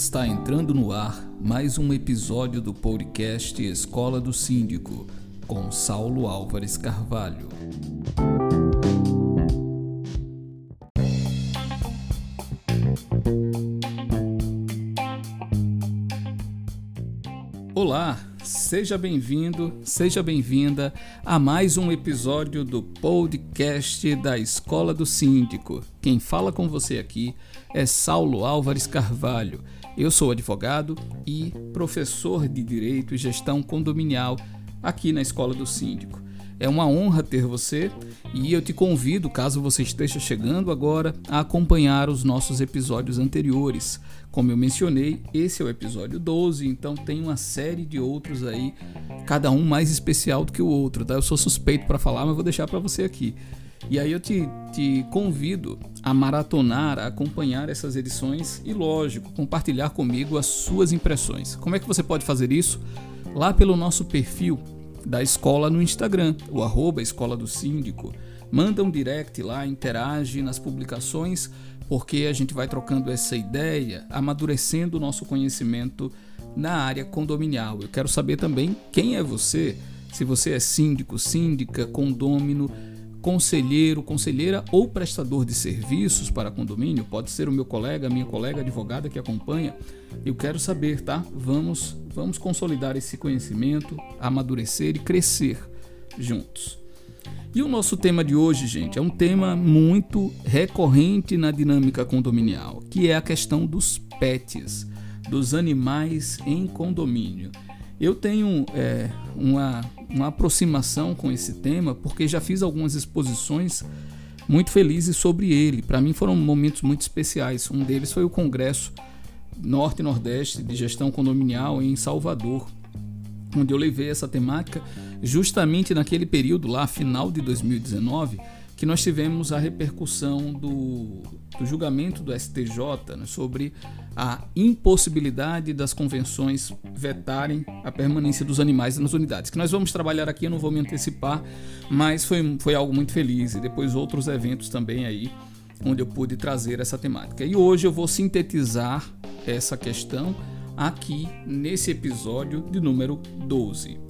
Está entrando no ar mais um episódio do podcast Escola do Síndico, com Saulo Álvares Carvalho. Olá, seja bem-vindo, seja bem-vinda a mais um episódio do podcast da Escola do Síndico. Quem fala com você aqui é Saulo Álvares Carvalho. Eu sou advogado e professor de Direito e Gestão Condominial aqui na Escola do Síndico. É uma honra ter você e eu te convido, caso você esteja chegando agora, a acompanhar os nossos episódios anteriores. Como eu mencionei, esse é o episódio 12, então tem uma série de outros aí, cada um mais especial do que o outro, tá? Eu sou suspeito para falar, mas vou deixar para você aqui. E aí eu te, te convido a maratonar, a acompanhar essas edições e, lógico, compartilhar comigo as suas impressões. Como é que você pode fazer isso? Lá pelo nosso perfil da escola no Instagram, o arroba Escola do Síndico. Manda um direct lá, interage nas publicações, porque a gente vai trocando essa ideia, amadurecendo o nosso conhecimento na área condominial. Eu quero saber também quem é você, se você é síndico, síndica, condômino, conselheiro, conselheira ou prestador de serviços para condomínio, pode ser o meu colega, minha colega advogada que acompanha. Eu quero saber, tá? Vamos, vamos consolidar esse conhecimento, amadurecer e crescer juntos. E o nosso tema de hoje, gente, é um tema muito recorrente na dinâmica condominial, que é a questão dos pets, dos animais em condomínio. Eu tenho é, uma, uma aproximação com esse tema porque já fiz algumas exposições muito felizes sobre ele. Para mim foram momentos muito especiais. Um deles foi o Congresso Norte e Nordeste de Gestão Condominial em Salvador, onde eu levei essa temática justamente naquele período lá, final de 2019 que nós tivemos a repercussão do, do julgamento do STJ né, sobre a impossibilidade das convenções vetarem a permanência dos animais nas unidades. Que nós vamos trabalhar aqui, eu não vou me antecipar, mas foi, foi algo muito feliz. E depois outros eventos também aí, onde eu pude trazer essa temática. E hoje eu vou sintetizar essa questão aqui nesse episódio de número 12.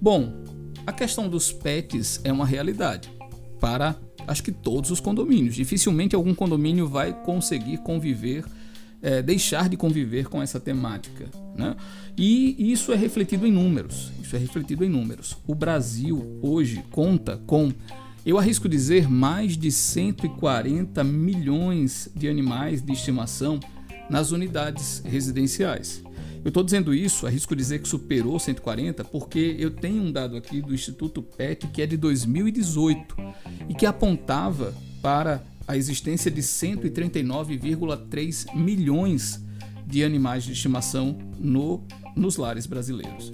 Bom, a questão dos pets é uma realidade para acho que todos os condomínios. Dificilmente algum condomínio vai conseguir conviver, é, deixar de conviver com essa temática. Né? E isso é refletido em números. Isso é refletido em números. O Brasil hoje conta com, eu arrisco dizer, mais de 140 milhões de animais de estimação nas unidades residenciais. Eu estou dizendo isso, arrisco dizer que superou 140, porque eu tenho um dado aqui do Instituto PET que é de 2018 e que apontava para a existência de 139,3 milhões de animais de estimação no, nos lares brasileiros.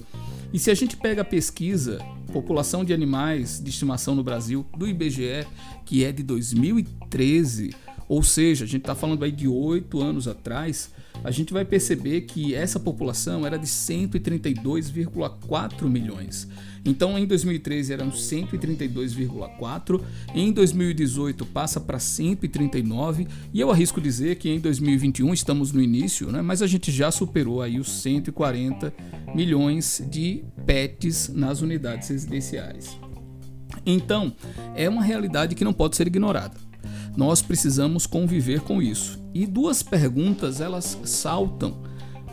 E se a gente pega a pesquisa População de Animais de Estimação no Brasil do IBGE, que é de 2013, ou seja, a gente está falando aí de oito anos atrás, a gente vai perceber que essa população era de 132,4 milhões. Então, em 2013 eram 132,4, em 2018 passa para 139 e eu arrisco dizer que em 2021 estamos no início, né? Mas a gente já superou aí os 140 milhões de pets nas unidades residenciais. Então, é uma realidade que não pode ser ignorada nós precisamos conviver com isso. E duas perguntas elas saltam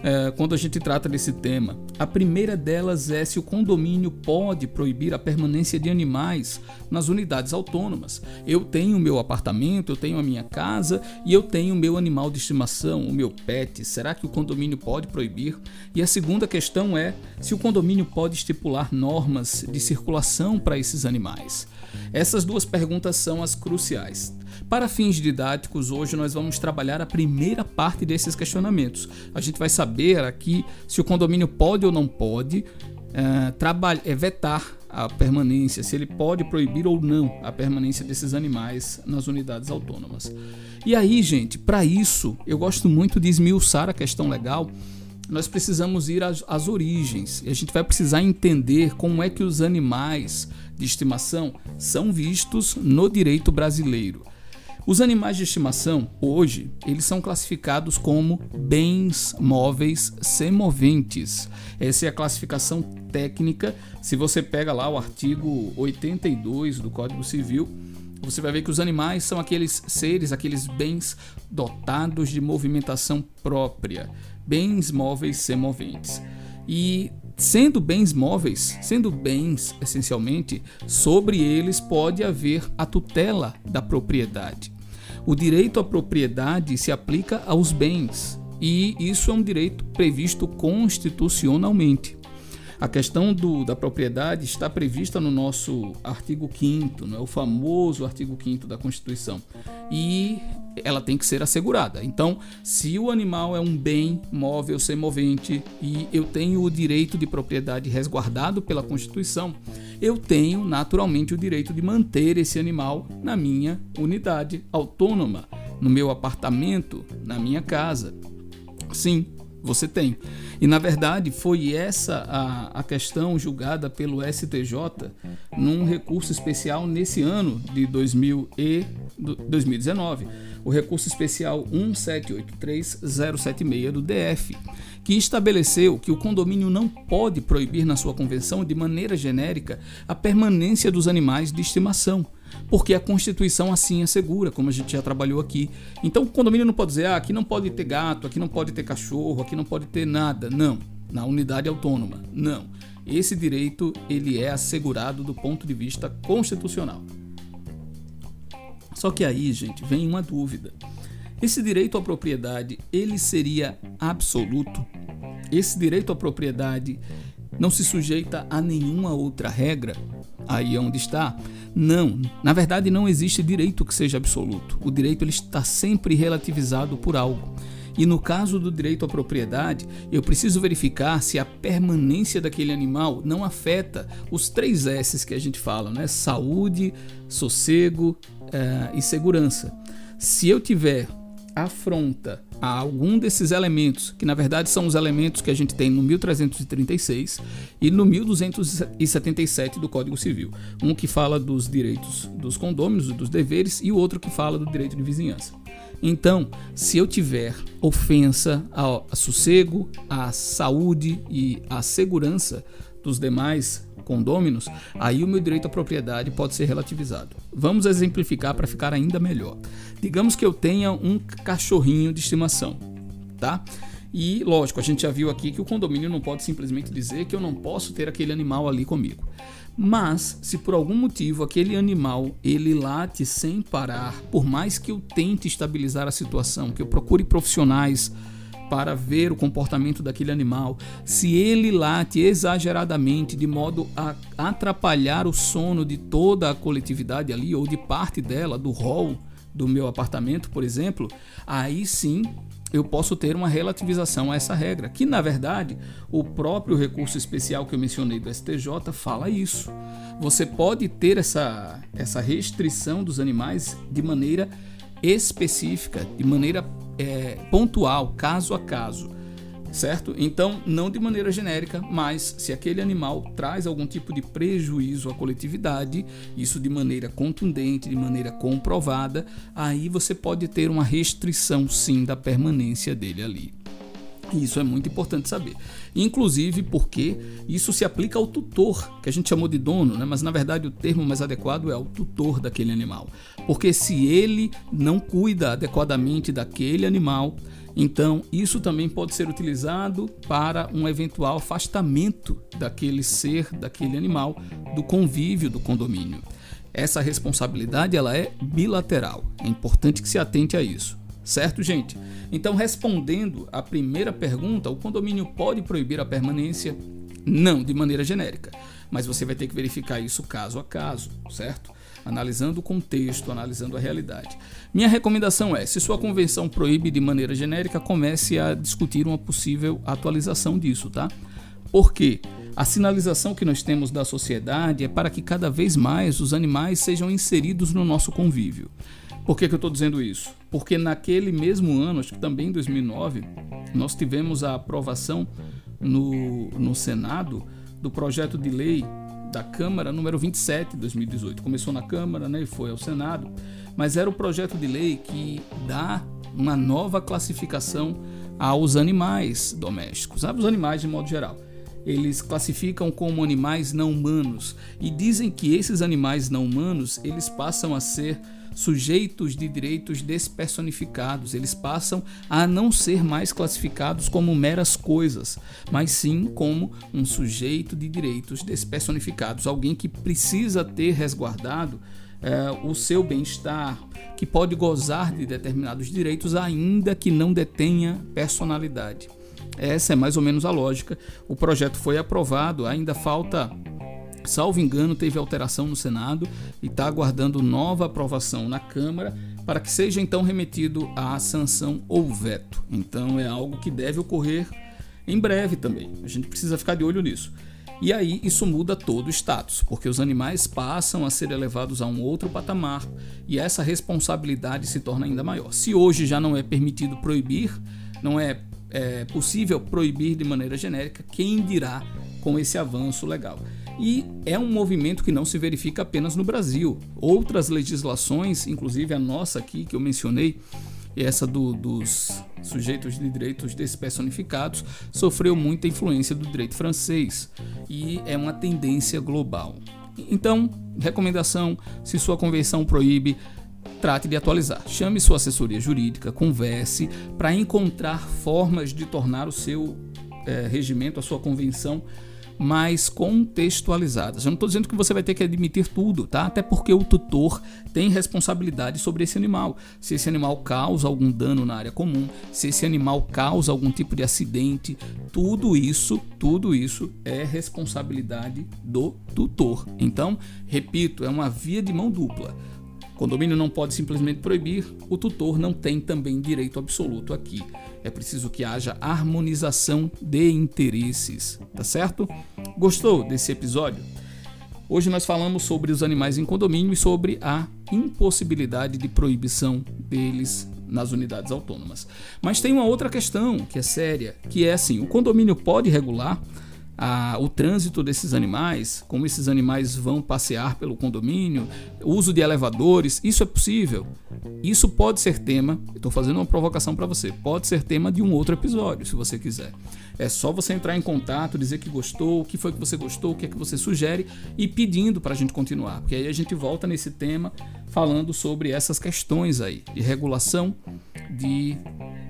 é, quando a gente trata desse tema. A primeira delas é se o condomínio pode proibir a permanência de animais nas unidades autônomas. Eu tenho meu apartamento, eu tenho a minha casa e eu tenho o meu animal de estimação, o meu pet. Será que o condomínio pode proibir? E a segunda questão é se o condomínio pode estipular normas de circulação para esses animais. Essas duas perguntas são as cruciais. Para fins didáticos, hoje nós vamos trabalhar a primeira parte desses questionamentos. A gente vai saber aqui se o condomínio pode ou não pode uh, é, vetar a permanência, se ele pode proibir ou não a permanência desses animais nas unidades autônomas. E aí, gente, para isso, eu gosto muito de esmiuçar a questão legal. Nós precisamos ir às, às origens e a gente vai precisar entender como é que os animais de estimação são vistos no direito brasileiro. Os animais de estimação, hoje, eles são classificados como bens móveis semoventes. Essa é a classificação técnica. Se você pega lá o artigo 82 do Código Civil, você vai ver que os animais são aqueles seres, aqueles bens dotados de movimentação própria, bens móveis semoventes. E sendo bens móveis, sendo bens essencialmente, sobre eles pode haver a tutela da propriedade. O direito à propriedade se aplica aos bens, e isso é um direito previsto constitucionalmente. A questão do, da propriedade está prevista no nosso artigo 5 é o famoso artigo 5 da Constituição. E ela tem que ser assegurada. Então, se o animal é um bem móvel semovente e eu tenho o direito de propriedade resguardado pela Constituição, eu tenho naturalmente o direito de manter esse animal na minha unidade autônoma, no meu apartamento, na minha casa. Sim, você tem. E na verdade foi essa a, a questão julgada pelo STJ num recurso especial nesse ano de 2000 e, 2019, o recurso especial 1783076 do DF, que estabeleceu que o condomínio não pode proibir na sua convenção de maneira genérica a permanência dos animais de estimação porque a Constituição assim assegura, como a gente já trabalhou aqui. Então o condomínio não pode dizer, ah, aqui não pode ter gato, aqui não pode ter cachorro, aqui não pode ter nada. Não, na unidade autônoma. Não. Esse direito ele é assegurado do ponto de vista constitucional. Só que aí, gente, vem uma dúvida. Esse direito à propriedade, ele seria absoluto? Esse direito à propriedade não se sujeita a nenhuma outra regra? Aí é onde está não, na verdade não existe direito que seja absoluto. O direito ele está sempre relativizado por algo. E no caso do direito à propriedade, eu preciso verificar se a permanência daquele animal não afeta os três S's que a gente fala, né? Saúde, sossego eh, e segurança. Se eu tiver afronta a algum desses elementos, que na verdade são os elementos que a gente tem no 1336 e no 1277 do Código Civil. Um que fala dos direitos dos condôminos, dos deveres, e o outro que fala do direito de vizinhança. Então, se eu tiver ofensa ao sossego, à saúde e à segurança dos demais condôminos, aí o meu direito à propriedade pode ser relativizado. Vamos exemplificar para ficar ainda melhor. Digamos que eu tenha um cachorrinho de estimação, tá? E lógico, a gente já viu aqui que o condomínio não pode simplesmente dizer que eu não posso ter aquele animal ali comigo. Mas, se por algum motivo aquele animal ele late sem parar, por mais que eu tente estabilizar a situação, que eu procure profissionais para ver o comportamento daquele animal, se ele late exageradamente de modo a atrapalhar o sono de toda a coletividade ali ou de parte dela, do hall do meu apartamento, por exemplo, aí sim eu posso ter uma relativização a essa regra, que na verdade o próprio recurso especial que eu mencionei do STJ fala isso. Você pode ter essa, essa restrição dos animais de maneira específica, de maneira é, pontual, caso a caso, certo? Então, não de maneira genérica, mas se aquele animal traz algum tipo de prejuízo à coletividade, isso de maneira contundente, de maneira comprovada, aí você pode ter uma restrição sim da permanência dele ali. Isso é muito importante saber. Inclusive porque isso se aplica ao tutor, que a gente chamou de dono, né? mas na verdade o termo mais adequado é o tutor daquele animal. Porque se ele não cuida adequadamente daquele animal, então isso também pode ser utilizado para um eventual afastamento daquele ser, daquele animal, do convívio do condomínio. Essa responsabilidade ela é bilateral. É importante que se atente a isso. Certo, gente? Então, respondendo à primeira pergunta, o condomínio pode proibir a permanência? Não, de maneira genérica. Mas você vai ter que verificar isso caso a caso, certo? Analisando o contexto, analisando a realidade. Minha recomendação é: se sua convenção proíbe de maneira genérica, comece a discutir uma possível atualização disso, tá? Por quê? A sinalização que nós temos da sociedade é para que cada vez mais os animais sejam inseridos no nosso convívio. Por que, que eu estou dizendo isso? Porque naquele mesmo ano, acho que também em 2009, nós tivemos a aprovação no, no Senado do projeto de lei da Câmara número 27 de 2018. Começou na Câmara né, e foi ao Senado. mas era o projeto de lei que dá uma nova classificação aos animais domésticos, aos animais de modo geral. Eles classificam como animais não humanos e dizem que esses animais não humanos eles passam a ser sujeitos de direitos despersonificados. Eles passam a não ser mais classificados como meras coisas, mas sim como um sujeito de direitos despersonificados, alguém que precisa ter resguardado é, o seu bem-estar, que pode gozar de determinados direitos, ainda que não detenha personalidade. Essa é mais ou menos a lógica. O projeto foi aprovado, ainda falta Salvo engano, teve alteração no Senado e está aguardando nova aprovação na Câmara para que seja então remetido à sanção ou veto. Então é algo que deve ocorrer em breve também. A gente precisa ficar de olho nisso. E aí isso muda todo o status, porque os animais passam a ser elevados a um outro patamar e essa responsabilidade se torna ainda maior. Se hoje já não é permitido proibir, não é, é possível proibir de maneira genérica, quem dirá com esse avanço legal? E é um movimento que não se verifica apenas no Brasil. Outras legislações, inclusive a nossa aqui que eu mencionei, essa do, dos sujeitos de direitos despersonificados, sofreu muita influência do direito francês e é uma tendência global. Então, recomendação: se sua convenção proíbe, trate de atualizar. Chame sua assessoria jurídica, converse para encontrar formas de tornar o seu é, regimento, a sua convenção mais contextualizadas. Eu não estou dizendo que você vai ter que admitir tudo, tá? Até porque o tutor tem responsabilidade sobre esse animal. Se esse animal causa algum dano na área comum, se esse animal causa algum tipo de acidente, tudo isso, tudo isso é responsabilidade do tutor. Então, repito, é uma via de mão dupla. Condomínio não pode simplesmente proibir, o tutor não tem também direito absoluto aqui. É preciso que haja harmonização de interesses, tá certo? Gostou desse episódio? Hoje nós falamos sobre os animais em condomínio e sobre a impossibilidade de proibição deles nas unidades autônomas. Mas tem uma outra questão que é séria, que é assim: o condomínio pode regular a, o trânsito desses animais, como esses animais vão passear pelo condomínio, uso de elevadores, isso é possível. Isso pode ser tema, estou fazendo uma provocação para você, pode ser tema de um outro episódio, se você quiser. É só você entrar em contato, dizer que gostou, o que foi que você gostou, o que é que você sugere e pedindo para a gente continuar, porque aí a gente volta nesse tema falando sobre essas questões aí de regulação de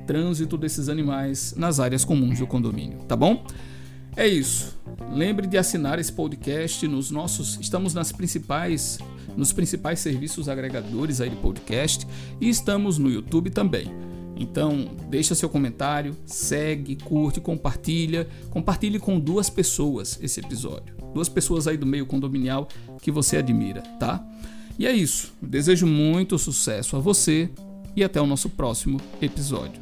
trânsito desses animais nas áreas comuns do condomínio, tá bom? É isso. Lembre de assinar esse podcast nos nossos, estamos nas principais, nos principais serviços agregadores aí de podcast e estamos no YouTube também. Então, deixa seu comentário, segue, curte, compartilha, compartilhe com duas pessoas esse episódio. Duas pessoas aí do meio condominial que você admira, tá? E é isso. Desejo muito sucesso a você e até o nosso próximo episódio.